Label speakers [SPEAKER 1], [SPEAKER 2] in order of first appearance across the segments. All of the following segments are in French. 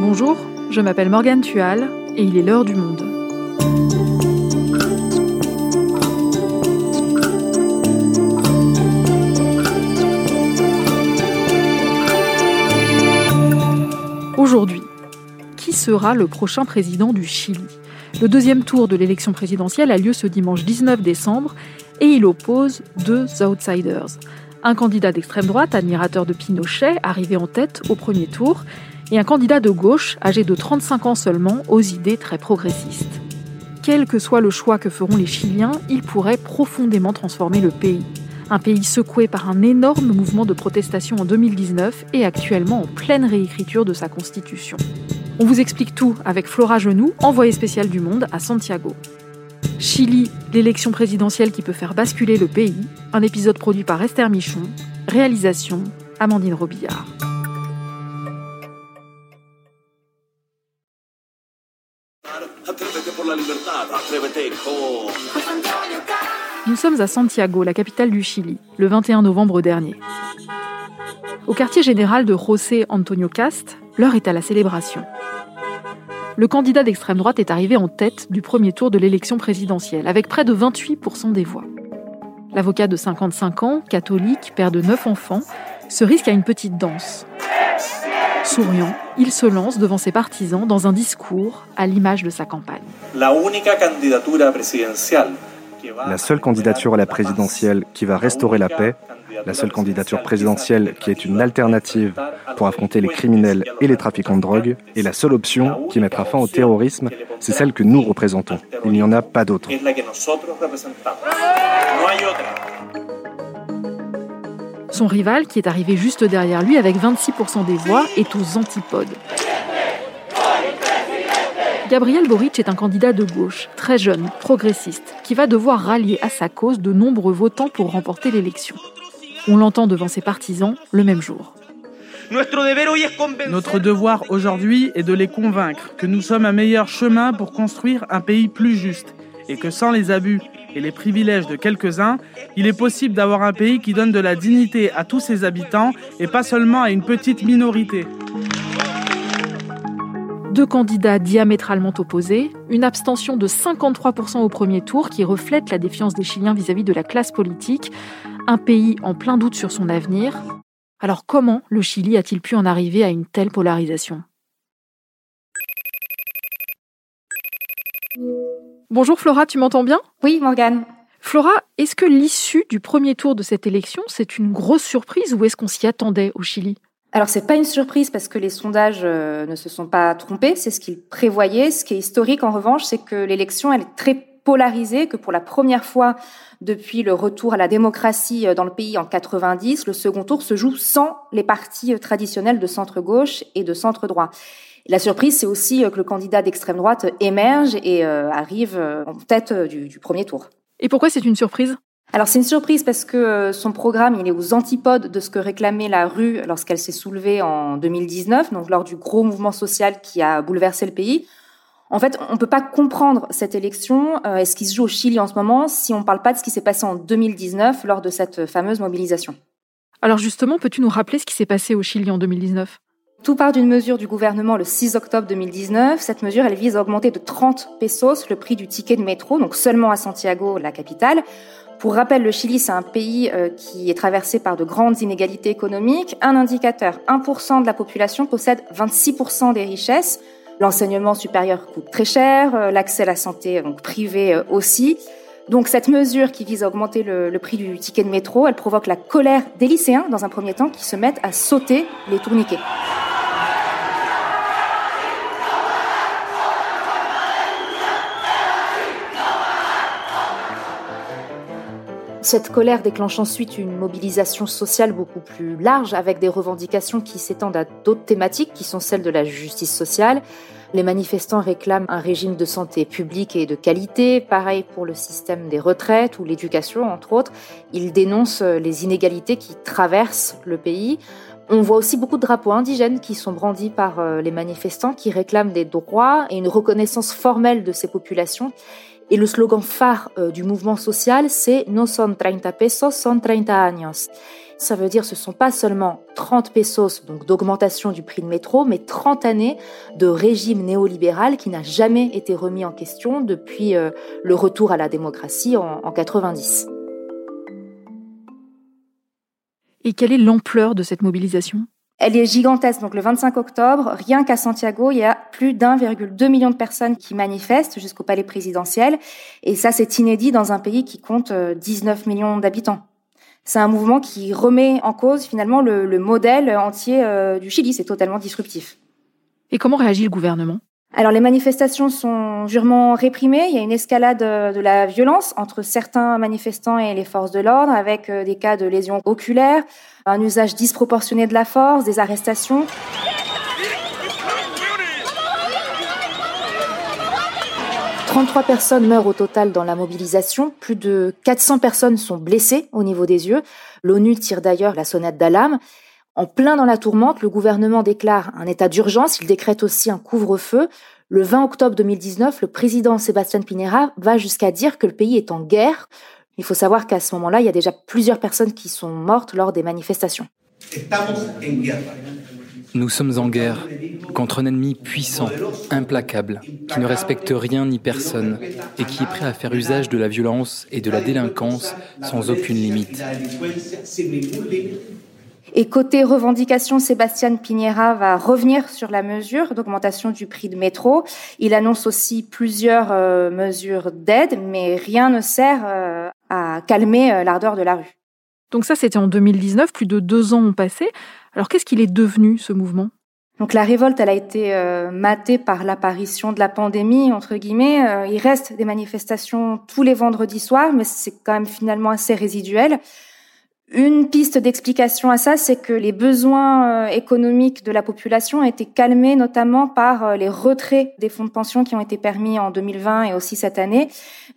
[SPEAKER 1] Bonjour, je m'appelle Morgane Tual et il est l'heure du monde. Aujourd'hui, qui sera le prochain président du Chili? Le deuxième tour de l'élection présidentielle a lieu ce dimanche 19 décembre et il oppose deux outsiders. Un candidat d'extrême droite, admirateur de Pinochet, arrivé en tête au premier tour, et un candidat de gauche, âgé de 35 ans seulement, aux idées très progressistes. Quel que soit le choix que feront les Chiliens, il pourrait profondément transformer le pays. Un pays secoué par un énorme mouvement de protestation en 2019 et actuellement en pleine réécriture de sa constitution. On vous explique tout avec Flora Genoux, envoyée spéciale du Monde à Santiago. Chili, l'élection présidentielle qui peut faire basculer le pays, un épisode produit par Esther Michon, réalisation Amandine Robillard. Nous sommes à Santiago, la capitale du Chili, le 21 novembre dernier. Au quartier général de José Antonio Cast, l'heure est à la célébration. Le candidat d'extrême droite est arrivé en tête du premier tour de l'élection présidentielle, avec près de 28% des voix. L'avocat de 55 ans, catholique, père de 9 enfants, se risque à une petite danse. Souriant, il se lance devant ses partisans dans un discours à l'image de sa campagne.
[SPEAKER 2] La
[SPEAKER 3] seule candidature à la présidentielle qui va restaurer la paix, la seule candidature présidentielle qui est une alternative pour affronter les criminels et les trafiquants de drogue, et la seule option qui mettra fin au terrorisme, c'est celle que nous représentons. Il n'y en a pas d'autre.
[SPEAKER 1] Son rival, qui est arrivé juste derrière lui avec 26% des voix, est aux antipodes. Gabriel Boric est un candidat de gauche, très jeune, progressiste, qui va devoir rallier à sa cause de nombreux votants pour remporter l'élection. On l'entend devant ses partisans le même jour.
[SPEAKER 4] Notre devoir aujourd'hui est de les convaincre que nous sommes un meilleur chemin pour construire un pays plus juste et que sans les abus et les privilèges de quelques-uns, il est possible d'avoir un pays qui donne de la dignité à tous ses habitants et pas seulement à une petite minorité
[SPEAKER 1] deux candidats diamétralement opposés, une abstention de 53% au premier tour qui reflète la défiance des Chiliens vis-à-vis de la classe politique, un pays en plein doute sur son avenir. Alors comment le Chili a-t-il pu en arriver à une telle polarisation? Bonjour Flora, tu m'entends bien?
[SPEAKER 5] Oui, Morgane.
[SPEAKER 1] Flora, est-ce que l'issue du premier tour de cette élection, c'est une grosse surprise ou est-ce qu'on s'y attendait au Chili?
[SPEAKER 5] Alors c'est pas une surprise parce que les sondages euh, ne se sont pas trompés, c'est ce qu'ils prévoyaient. Ce qui est historique en revanche, c'est que l'élection elle est très polarisée, que pour la première fois depuis le retour à la démocratie euh, dans le pays en 90, le second tour se joue sans les partis euh, traditionnels de centre gauche et de centre droit. La surprise, c'est aussi que le candidat d'extrême droite émerge et arrive en tête du premier tour.
[SPEAKER 1] Et pourquoi c'est une surprise?
[SPEAKER 5] Alors c'est une surprise parce que euh, son programme, il est aux antipodes de ce que réclamait la rue lorsqu'elle s'est soulevée en 2019, donc lors du gros mouvement social qui a bouleversé le pays. En fait, on ne peut pas comprendre cette élection euh, et ce qui se joue au Chili en ce moment si on ne parle pas de ce qui s'est passé en 2019 lors de cette fameuse mobilisation.
[SPEAKER 1] Alors justement, peux-tu nous rappeler ce qui s'est passé au Chili en 2019
[SPEAKER 5] tout part d'une mesure du gouvernement le 6 octobre 2019. Cette mesure, elle vise à augmenter de 30 pesos le prix du ticket de métro, donc seulement à Santiago, la capitale, pour rappel, le Chili, c'est un pays euh, qui est traversé par de grandes inégalités économiques. Un indicateur, 1% de la population possède 26% des richesses. L'enseignement supérieur coûte très cher, euh, l'accès à la santé donc privé euh, aussi. Donc cette mesure qui vise à augmenter le, prix du ticket de métro, elle provoque la colère des lycéens dans un premier temps qui se mettent à sauter les tourniquets. Cette colère déclenche ensuite une mobilisation sociale beaucoup plus large avec des revendications qui s'étendent à d'autres thématiques qui sont celles de la justice sociale. Les manifestants réclament un régime de santé publique et de qualité, pareil pour le système des retraites ou l'éducation entre autres. Ils dénoncent les inégalités qui traversent le pays. On voit aussi beaucoup de drapeaux indigènes qui sont brandis par euh, les manifestants qui réclament des droits et une reconnaissance formelle de ces populations. Et le slogan phare euh, du mouvement social, c'est No son 30 pesos, son 30 años. Ça veut dire ce ne sont pas seulement 30 pesos, donc d'augmentation du prix de métro, mais 30 années de régime néolibéral qui n'a jamais été remis en question depuis euh, le retour à la démocratie en, en 90.
[SPEAKER 1] Et quelle est l'ampleur de cette mobilisation?
[SPEAKER 5] Elle est gigantesque. Donc le 25 octobre, rien qu'à Santiago, il y a plus d'1,2 million de personnes qui manifestent jusqu'au palais présidentiel. Et ça, c'est inédit dans un pays qui compte 19 euh, millions d'habitants. C'est un mouvement qui remet en cause finalement le, modèle entier euh, du Chili. C'est totalement disruptif.
[SPEAKER 1] Et comment réagit le gouvernement?
[SPEAKER 5] Alors les manifestations sont durement réprimées. Il y a une escalade euh, de la violence entre certains manifestants et les forces de l'ordre, avec des cas de lésions oculaires, un usage disproportionné de la force, des arrestations. « 33 personnes meurent au total dans la mobilisation, plus de 400 personnes sont blessées au niveau des yeux. L'ONU tire d'ailleurs la sonnette d'alarme. En plein dans la tourmente, le gouvernement déclare un état d'urgence, il décrète aussi un couvre-feu. Le 20 octobre 2019, le président Sébastien Pinera va jusqu'à dire que le pays est en guerre. Il faut savoir qu'à ce moment-là, il y a déjà plusieurs personnes qui sont mortes lors des manifestations.
[SPEAKER 6] Nous sommes en guerre contre un ennemi puissant, implacable, qui ne respecte rien ni personne et qui est prêt à faire usage de la violence et de la délinquance sans aucune limite.
[SPEAKER 5] Et côté revendication, Sébastien Piñera va revenir sur la mesure d'augmentation du prix de métro. Il annonce aussi plusieurs euh, mesures d'aide, mais rien ne sert euh, à calmer euh, l'ardeur de la rue.
[SPEAKER 1] Donc ça, c'était en 2019, plus de deux ans ont passé. Alors qu'est-ce qu'il est devenu, ce mouvement?
[SPEAKER 5] Donc la révolte, elle a été matée par l'apparition de la pandémie, entre guillemets. il reste des manifestations tous les vendredis soirs, mais c'est quand même finalement assez résiduel. Une piste d'explication à ça, c'est que les besoins euh, économiques de la population ont été calmés notamment par euh, les retraits des fonds de pension qui ont été permis en 2020 et aussi cette année,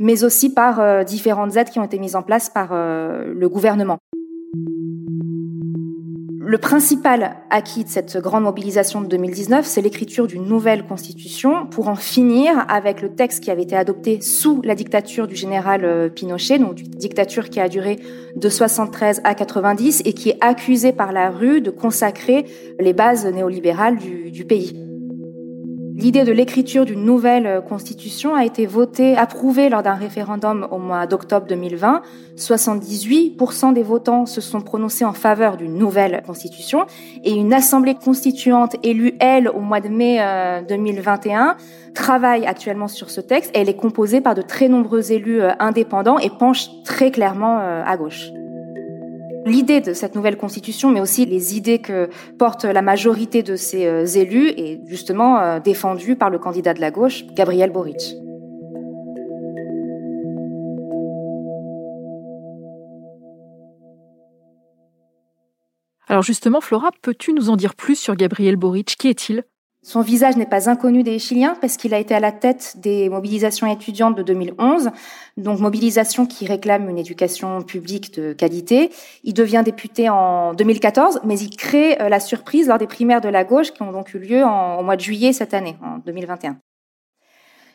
[SPEAKER 5] mais aussi par euh, différentes aides qui ont été mises en place par le gouvernement. Le principal acquis de cette grande mobilisation de 2019, c'est l'écriture d'une nouvelle constitution pour en finir avec le texte qui avait été adopté sous la dictature du général euh, Pinochet, donc une dictature qui a duré de 73 à 90 et qui est accusé par la rue de consacrer les bases néolibérales du pays. L'idée de l'écriture d'une nouvelle euh, constitution a été votée, approuvée lors d'un référendum au mois d'octobre 2020. 78% des votants se sont prononcés en faveur d'une nouvelle constitution et une assemblée constituante élue, elle, au mois de mai 2021, euh, travaille actuellement sur ce texte. Elle est composée par de très nombreux élus euh, indépendants et penche très clairement à gauche. L'idée de cette nouvelle constitution, mais aussi les idées que porte la majorité de ces euh, élus, est justement euh, défendue par le candidat de la gauche, Gabriel Boric.
[SPEAKER 1] Alors justement, Flora, peux-tu nous en dire plus sur Gabriel Boric? Qui est-il?
[SPEAKER 5] Son visage n'est pas inconnu des Chiliens parce qu'il a été à la tête des mobilisations étudiantes de 2011, donc mobilisation qui réclame une éducation publique de qualité. Il devient député en 2014, mais il crée euh, la surprise lors des primaires de la gauche qui ont donc eu lieu au mois de juillet cette année, en 2021.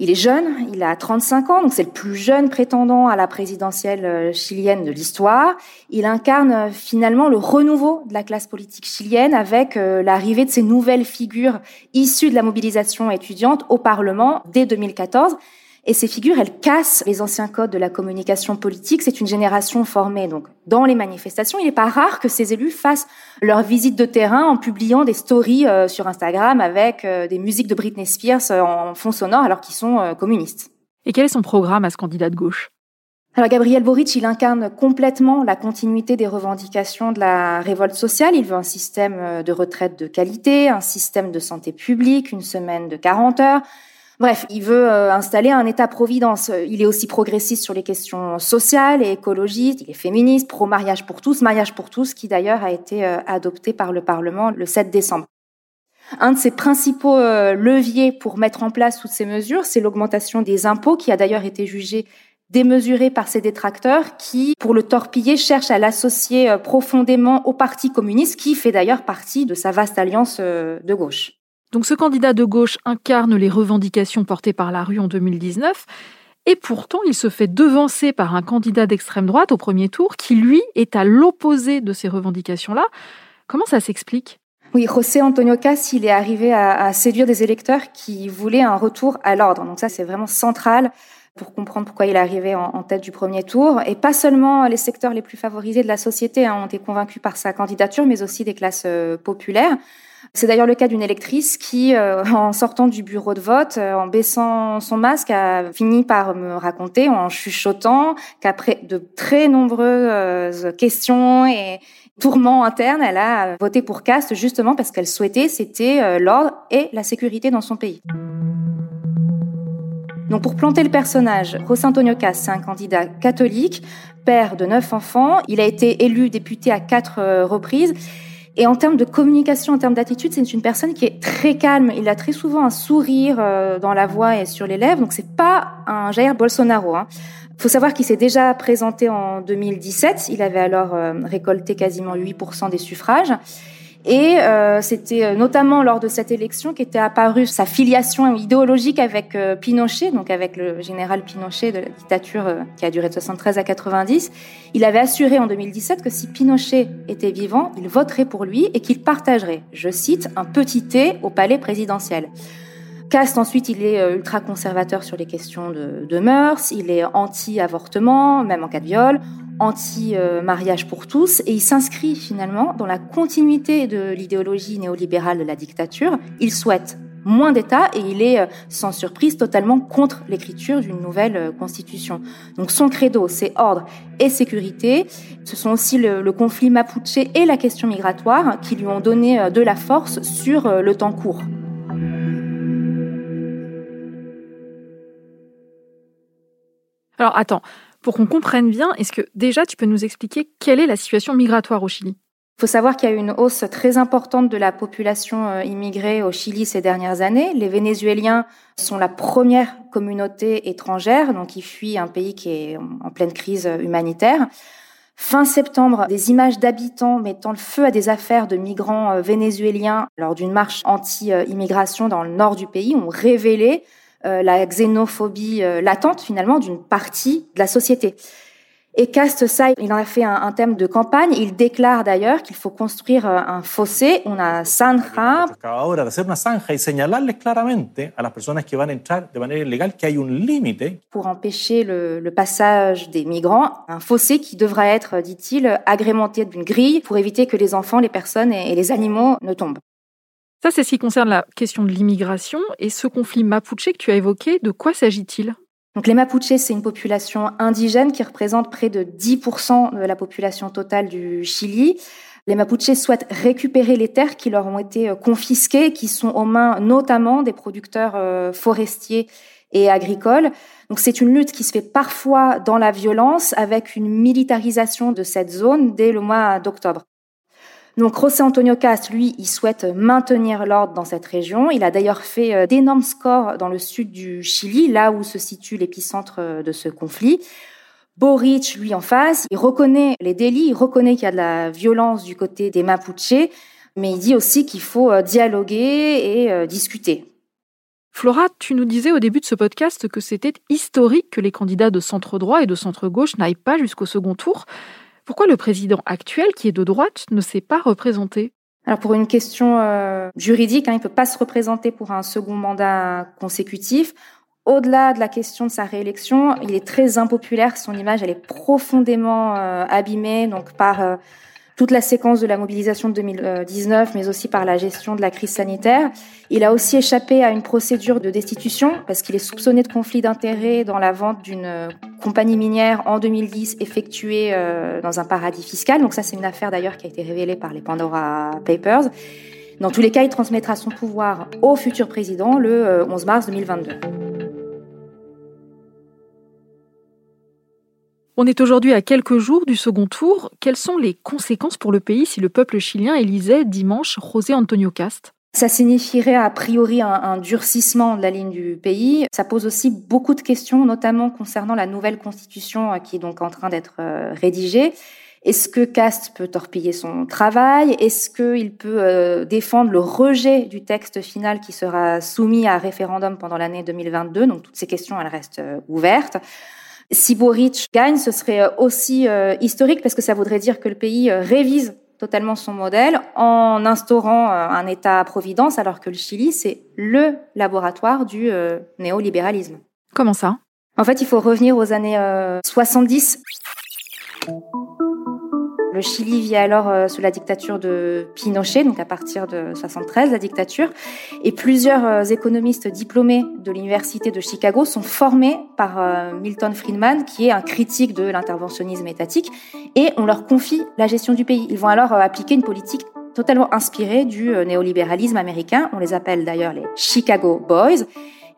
[SPEAKER 5] Il est jeune, il a 35 ans, donc c'est le plus jeune prétendant à la présidentielle euh, chilienne de l'histoire. Il incarne euh, finalement le renouveau de la classe politique chilienne avec euh, l'arrivée de ces nouvelles figures issues de la mobilisation étudiante au Parlement dès 2014 et ces figures, elles cassent les anciens codes de la communication politique. C'est une génération formée donc dans les manifestations. Il n'est pas rare que ces élus fassent leur visite de terrain en publiant des stories euh, sur Instagram avec euh, des musiques de Britney Spears euh, en fond sonore alors qu'ils sont communistes.
[SPEAKER 1] Et quel est son programme à ce candidat de gauche?
[SPEAKER 5] Alors Gabriel Boric, il incarne complètement la continuité des revendications de la révolte sociale. Il veut un système de retraite de qualité, un système de santé publique, une semaine de 40 heures, Bref, il veut euh, installer un État-providence. Il est aussi progressiste sur les questions sociales et écologistes. Il est féministe, pro-mariage pour tous, mariage pour tous, qui d'ailleurs a été euh, adopté par le Parlement le 7 décembre. Un de ses principaux euh, leviers pour mettre en place toutes ces mesures, c'est l'augmentation des impôts, qui a d'ailleurs été jugée démesurée par ses détracteurs, qui, pour le torpiller, cherchent à l'associer profondément au Parti communiste, qui fait d'ailleurs partie de sa vaste alliance de gauche.
[SPEAKER 1] Donc ce candidat de gauche incarne les revendications portées par la rue en 2019. Et pourtant, il se fait devancer par un candidat d'extrême droite au premier tour qui, lui, est à l'opposé de ces revendications-là. Comment ça s'explique?
[SPEAKER 5] Oui, José Antonio Cas, il est arrivé à, séduire des électeurs qui voulaient un retour à l'ordre. Donc ça, c'est vraiment central pour comprendre pourquoi il arrivé en, en, tête du premier tour. Et pas seulement les secteurs les plus favorisés de la société hein, ont été convaincus par sa candidature, mais aussi des classes euh, populaires. C'est d'ailleurs le cas d'une électrice qui, euh, en sortant du bureau de vote, euh, en baissant son masque, a fini par me raconter, en chuchotant, qu'après de très nombreuses questions et tourments internes, elle a voté pour Cast justement parce qu'elle souhaitait, c'était l'ordre et la sécurité dans son pays. Donc pour planter le personnage, José Antonio Cast, c'est un candidat catholique, père de neuf enfants. Il a été élu député à quatre reprises. Et en termes de communication, en termes d'attitude, c'est une personne qui est très calme. Il a très souvent un sourire euh, dans la voix et sur les lèvres. Donc c'est pas un Jair Bolsonaro. Hein. faut savoir qu'il s'est déjà présenté en 2017. Il avait alors euh, récolté quasiment 8% des suffrages. Et euh, c'était euh, notamment lors de cette élection qu'était apparue sa filiation idéologique avec euh, Pinochet, donc avec le général Pinochet de la dictature qui a duré de 73 à 90. Il avait assuré en 2017 que si Pinochet était vivant, il voterait pour lui et qu'il partagerait, je cite, un petit thé au palais présidentiel. Cast, ensuite, il est ultra conservateur sur les questions de, de mœurs, il est anti-avortement, même en cas de viol, anti-mariage pour tous, et il s'inscrit finalement dans la continuité de l'idéologie néolibérale de la dictature. Il souhaite moins d'État et il est, euh, sans surprise, totalement contre l'écriture d'une nouvelle euh, constitution. Donc son credo, c'est ordre et sécurité. Ce sont aussi le, conflit mapuche et la question migratoire qui lui ont donné euh, de la force sur le temps court.
[SPEAKER 1] Alors attends, pour qu'on comprenne bien, est-ce que déjà tu peux nous expliquer quelle est la situation migratoire au Chili?
[SPEAKER 5] Il faut savoir qu'il y a eu une hausse très importante de la population euh, immigrée au Chili ces dernières années. Les Vénézuéliens sont la première communauté étrangère, donc ils fuient un pays qui est en pleine crise humanitaire. Fin septembre, des images d'habitants mettant le feu à des affaires de migrants euh, vénézuéliens lors d'une marche anti-immigration dans le nord du pays ont révélé euh, la xénophobie euh, latente finalement d'une partie de la société. Et Cast ça, il en a fait un, un thème de campagne. Il déclare d'ailleurs qu'il faut construire euh, un fossé, una zanja.
[SPEAKER 7] ahora de hacer una zanja y señalarles claramente a las personas que van a entrar de manera ilegal que hay un límite.
[SPEAKER 5] Pour empêcher le, le passage des migrants, un fossé qui devra être, dit-il, agrémenté d'une grille pour éviter que les enfants, les personnes et, et les animaux ne tombent.
[SPEAKER 1] Ça, c'est ce qui concerne la question de l'immigration. Et ce conflit mapuche que tu as évoqué, de quoi s'agit-il?
[SPEAKER 5] Donc les Mapuches, c'est une population indigène qui représente près de 10% de la population totale du Chili. Les Mapuches souhaitent récupérer les terres qui leur ont été euh, confisquées, qui sont aux mains notamment des producteurs euh, forestiers et agricoles. Donc c'est une lutte qui se fait parfois dans la violence avec une militarisation de cette zone dès le mois d'octobre. Donc José Antonio Cast, lui, il souhaite maintenir l'ordre dans cette région. Il a d'ailleurs fait euh, d'énormes scores dans le sud du Chili, là où se situe l'épicentre euh, de ce conflit. Boric, lui, en face, il reconnaît les délits, il reconnaît qu'il y a de la violence du côté des Mapuches, mais il dit aussi qu'il faut euh, dialoguer et discuter.
[SPEAKER 1] Flora, tu nous disais au début de ce podcast que c'était historique que les candidats de centre droit et de centre gauche n'aillent pas jusqu'au second tour. Pourquoi le président actuel, qui est de droite, ne s'est pas représenté?
[SPEAKER 5] Alors pour une question euh, juridique, hein, il ne peut pas se représenter pour un second mandat consécutif. Au-delà de la question de sa réélection, il est très impopulaire. Son image, est profondément euh, abîmée par euh, toute la séquence de la mobilisation de 2019, mais aussi par la gestion de la crise sanitaire. Il a aussi échappé à une procédure de destitution parce qu'il est soupçonné de conflit d'intérêts dans la vente d'une compagnie minière en 2010 effectuée euh, dans un paradis fiscal. Donc ça, c'est une affaire d'ailleurs qui a été révélée par les Pandora Papers. Dans tous les cas, il transmettra son pouvoir au futur président le 11 euh, mars 2022.
[SPEAKER 1] On est aujourd'hui à quelques jours du second tour. Quelles sont les conséquences pour le pays si le peuple chilien élisait dimanche José Antonio Cast?
[SPEAKER 5] Ça signifierait a priori un, durcissement de la ligne du pays. Ça pose aussi beaucoup de questions, notamment concernant la nouvelle constitution euh, qui est donc en train d'être euh, rédigée. Est-ce que Cast peut torpiller son travail? Est-ce qu'il peut euh, défendre le rejet du texte final qui sera soumis à référendum pendant l'année 2022 Donc toutes ces questions, elles restent ouvertes. Si Boric gagne, ce serait euh, aussi historique parce que ça voudrait dire que le pays révise totalement son modèle en instaurant un État-providence alors que le Chili, c'est le laboratoire du néolibéralisme.
[SPEAKER 1] Comment ça?
[SPEAKER 5] En fait, il faut revenir aux années 70. Le Chili vit alors euh, sous la dictature de Pinochet, donc à partir de 73, la dictature, et plusieurs euh, économistes diplômés de l'université de Chicago sont formés par euh, Milton Friedman, qui est un critique de l'interventionnisme étatique, et on leur confie la gestion du pays. Ils vont alors appliquer une politique totalement inspirée du néolibéralisme américain. On les appelle d'ailleurs les Chicago Boys.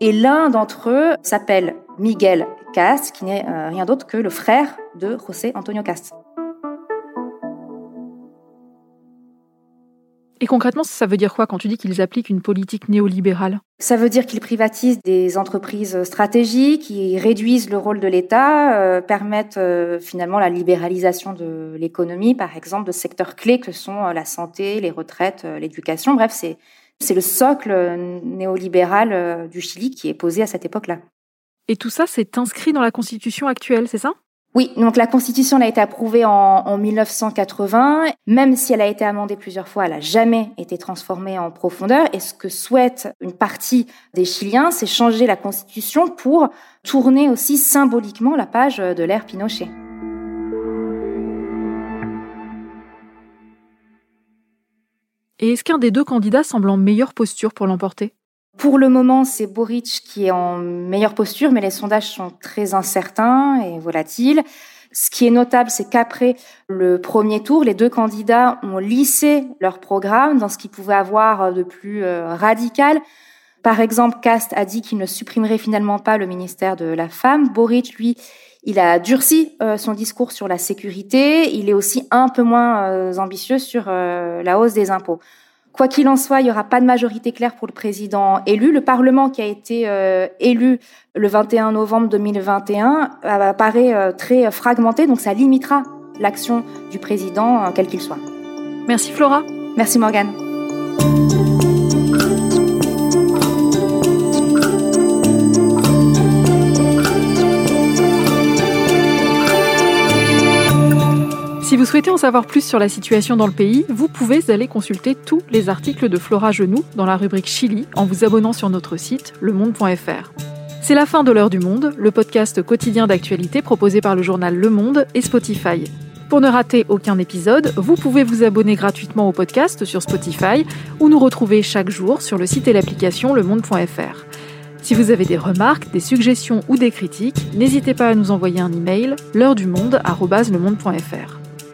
[SPEAKER 5] Et l'un d'entre eux s'appelle Miguel Cast, qui n'est rien d'autre que le frère de José Antonio Cast.
[SPEAKER 1] Et concrètement, ça veut dire quoi quand tu dis qu'ils appliquent une politique néolibérale?
[SPEAKER 5] Ça veut dire qu'ils privatisent des entreprises stratégiques, qui réduisent le rôle de l'État, euh, permettent euh, finalement la libéralisation de l'économie, par exemple, de secteurs clés que sont euh, la santé, les retraites, l'éducation. Bref, c'est c'est le socle néolibéral du Chili qui est posé à cette époque-là.
[SPEAKER 1] Et tout ça, c'est inscrit dans la constitution actuelle, c'est ça?
[SPEAKER 5] Oui, donc la Constitution a été approuvée en, en, 1980. Même si elle a été amendée plusieurs fois, elle n'a jamais été transformée en profondeur. Et ce que souhaite une partie des Chiliens, c'est changer la Constitution pour tourner aussi symboliquement la page de l'ère Pinochet.
[SPEAKER 1] Et est-ce qu'un des deux candidats semble en meilleure posture pour l'emporter?
[SPEAKER 5] Pour le moment, c'est Boric qui est en meilleure posture, mais les sondages sont très incertains et volatiles. Ce qui est notable, c'est qu'après le premier tour, les deux candidats ont lissé leur programme dans ce qu'ils pouvaient avoir de plus euh, radical. Par exemple, Cast a dit qu'il ne supprimerait finalement pas le ministère de la Femme. Boric, lui, il a durci euh, son discours sur la sécurité. Il est aussi un peu moins euh, ambitieux sur la hausse des impôts. Quoi qu'il en soit, il n'y aura pas de majorité claire pour le président élu. Le Parlement qui a été euh, élu le 21 novembre 2021 apparaît euh, très fragmenté, donc ça limitera l'action du président, euh, quel qu'il soit.
[SPEAKER 1] Merci Flora.
[SPEAKER 5] Merci Morgane.
[SPEAKER 1] Si vous souhaitez en savoir plus sur la situation dans le pays, vous pouvez aller consulter tous les articles de Flora Genoux dans la rubrique Chili en vous abonnant sur notre site lemonde.fr. C'est la fin de l'heure du monde, le podcast quotidien d'actualité proposé par le journal Le Monde et Spotify. Pour ne rater aucun épisode, vous pouvez vous abonner gratuitement au podcast sur Spotify ou nous retrouver chaque jour sur le site et l'application lemonde.fr. Si vous avez des remarques, des suggestions ou des critiques, n'hésitez pas à nous envoyer un email l'heure du monde@lemonde.fr.